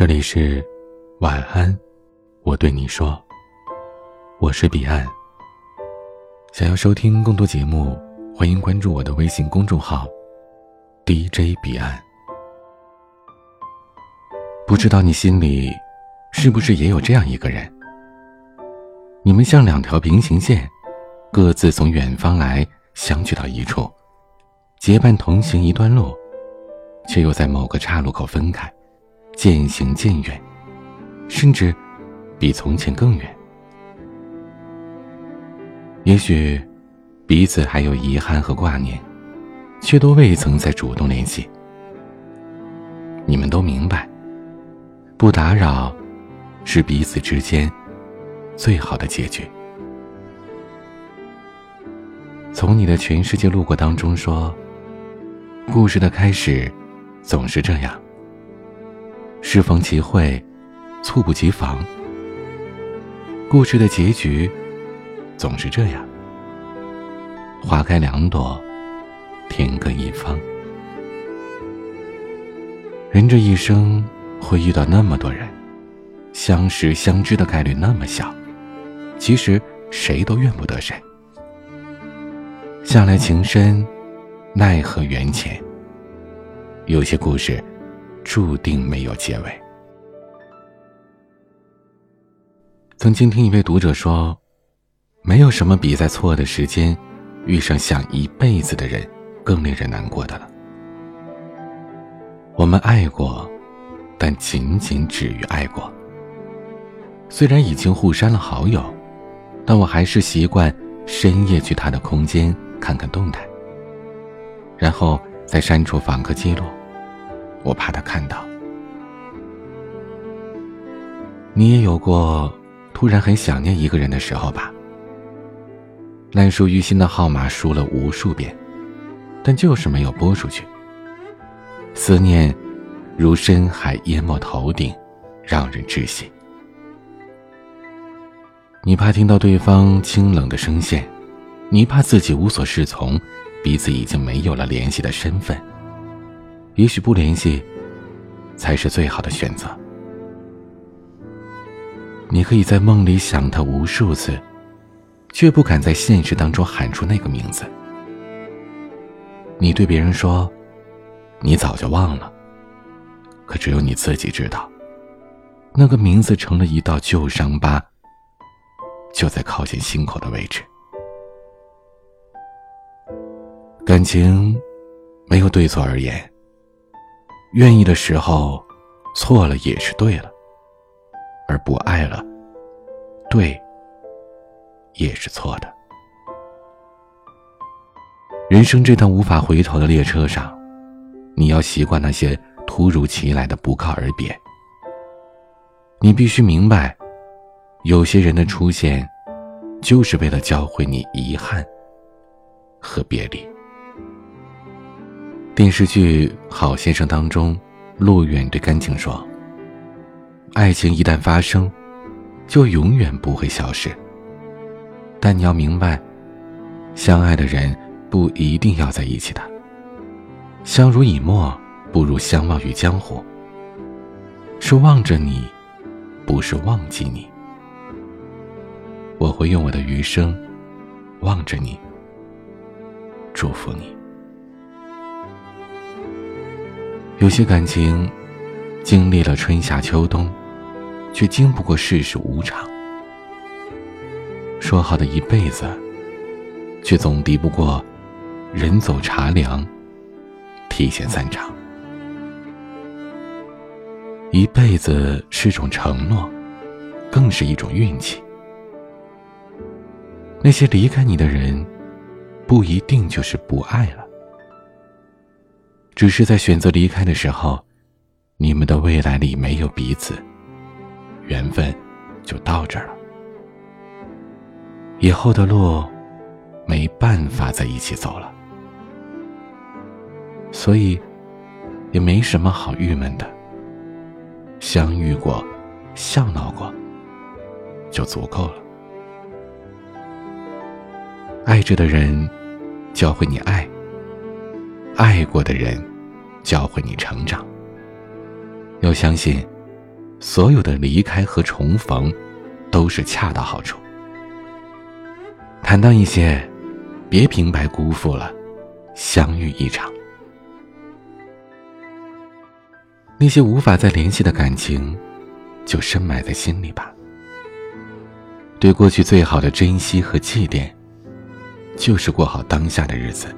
这里是晚安，我对你说，我是彼岸。想要收听更多节目，欢迎关注我的微信公众号 DJ 彼岸。不知道你心里是不是也有这样一个人？你们像两条平行线，各自从远方来，相聚到一处，结伴同行一段路，却又在某个岔路口分开。渐行渐远，甚至比从前更远。也许彼此还有遗憾和挂念，却都未曾再主动联系。你们都明白，不打扰是彼此之间最好的结局。从你的全世界路过当中说，故事的开始总是这样。适逢其会，猝不及防。故事的结局总是这样：花开两朵，天各一方。人这一生会遇到那么多人，相识相知的概率那么小，其实谁都怨不得谁。向来情深，奈何缘浅。有些故事。注定没有结尾。曾经听一位读者说：“没有什么比在错的时间遇上想一辈子的人更令人难过的了。”我们爱过，但仅仅止于爱过。虽然已经互删了好友，但我还是习惯深夜去他的空间看看动态，然后再删除访客记录。我怕他看到。你也有过突然很想念一个人的时候吧？烂熟于心的号码输了无数遍，但就是没有拨出去。思念如深海淹没头顶，让人窒息。你怕听到对方清冷的声线，你怕自己无所适从，彼此已经没有了联系的身份。也许不联系，才是最好的选择。你可以在梦里想他无数次，却不敢在现实当中喊出那个名字。你对别人说，你早就忘了，可只有你自己知道，那个名字成了一道旧伤疤，就在靠近心口的位置。感情没有对错而言。愿意的时候，错了也是对了；而不爱了，对也是错的。人生这趟无法回头的列车上，你要习惯那些突如其来的不告而别。你必须明白，有些人的出现，就是为了教会你遗憾和别离。电视剧《好先生》当中，陆远对甘晴说：“爱情一旦发生，就永远不会消失。但你要明白，相爱的人不一定要在一起的。相濡以沫，不如相忘于江湖。是望着你，不是忘记你。我会用我的余生，望着你，祝福你。”有些感情，经历了春夏秋冬，却经不过世事无常。说好的一辈子，却总敌不过人走茶凉，提前散场。一辈子是种承诺，更是一种运气。那些离开你的人，不一定就是不爱了。只是在选择离开的时候，你们的未来里没有彼此，缘分就到这儿了。以后的路，没办法在一起走了，所以也没什么好郁闷的。相遇过，笑闹过，就足够了。爱着的人，教会你爱；爱过的人。教会你成长。要相信，所有的离开和重逢，都是恰到好处。坦荡一些，别平白辜负了相遇一场。那些无法再联系的感情，就深埋在心里吧。对过去最好的珍惜和祭奠，就是过好当下的日子，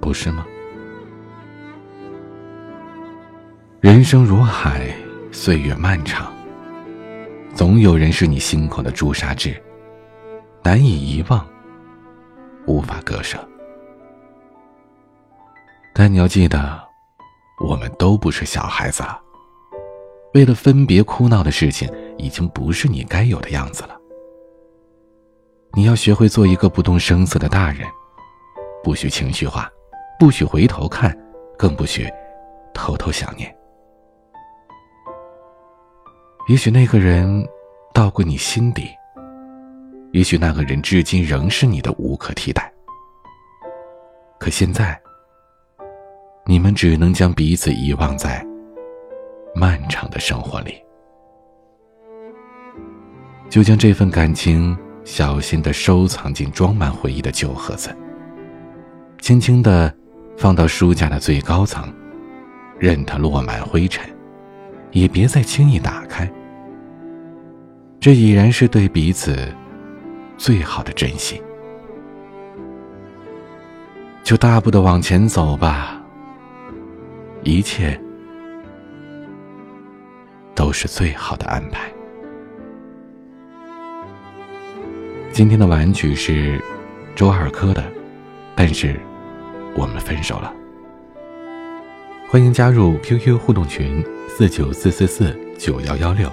不是吗？人生如海，岁月漫长。总有人是你心口的朱砂痣，难以遗忘，无法割舍。但你要记得，我们都不是小孩子了。为了分别哭闹的事情，已经不是你该有的样子了。你要学会做一个不动声色的大人，不许情绪化，不许回头看，更不许偷偷想念。也许那个人到过你心底，也许那个人至今仍是你的无可替代。可现在，你们只能将彼此遗忘在漫长的生活里，就将这份感情小心的收藏进装满回忆的旧盒子，轻轻的放到书架的最高层，任它落满灰尘，也别再轻易打开。这已然是对彼此最好的珍惜，就大步的往前走吧。一切都是最好的安排。今天的晚曲是周二珂的，但是我们分手了。欢迎加入 QQ 互动群四九四四四九幺幺六。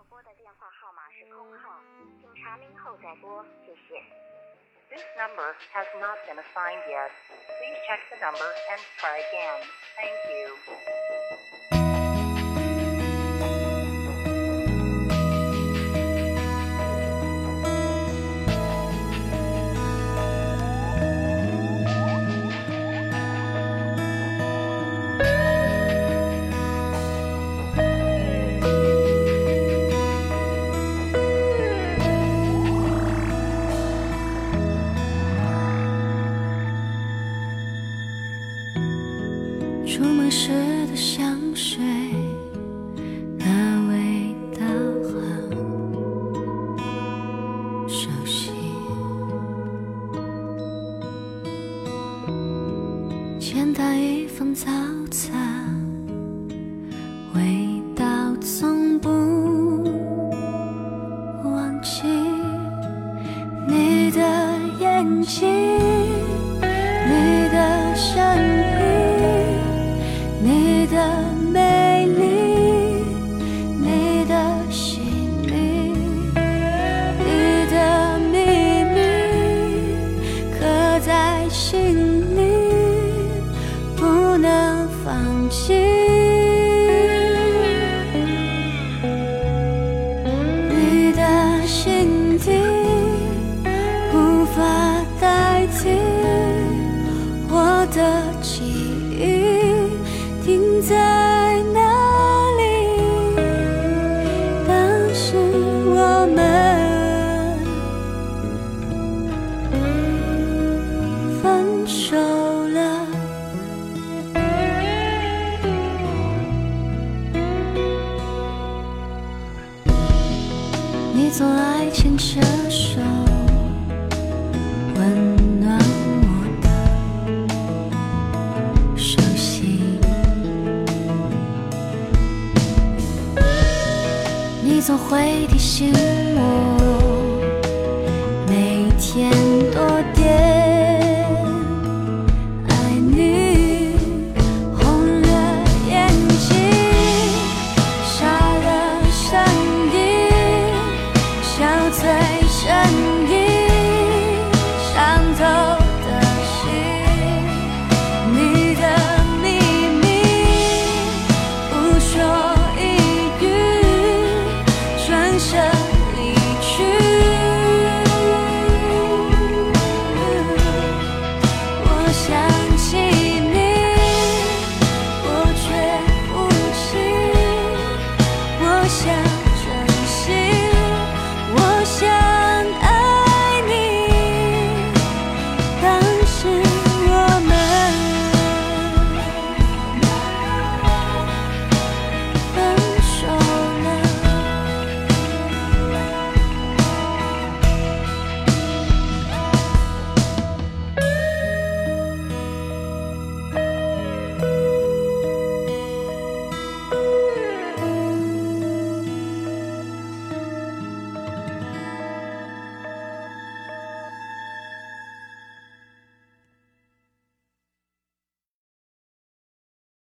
Has not been assigned yet. Please check the number and try again. Thank you. 香水，那味道好熟悉。简单一份早餐，总爱牵着手，温暖我的手心。你总会提醒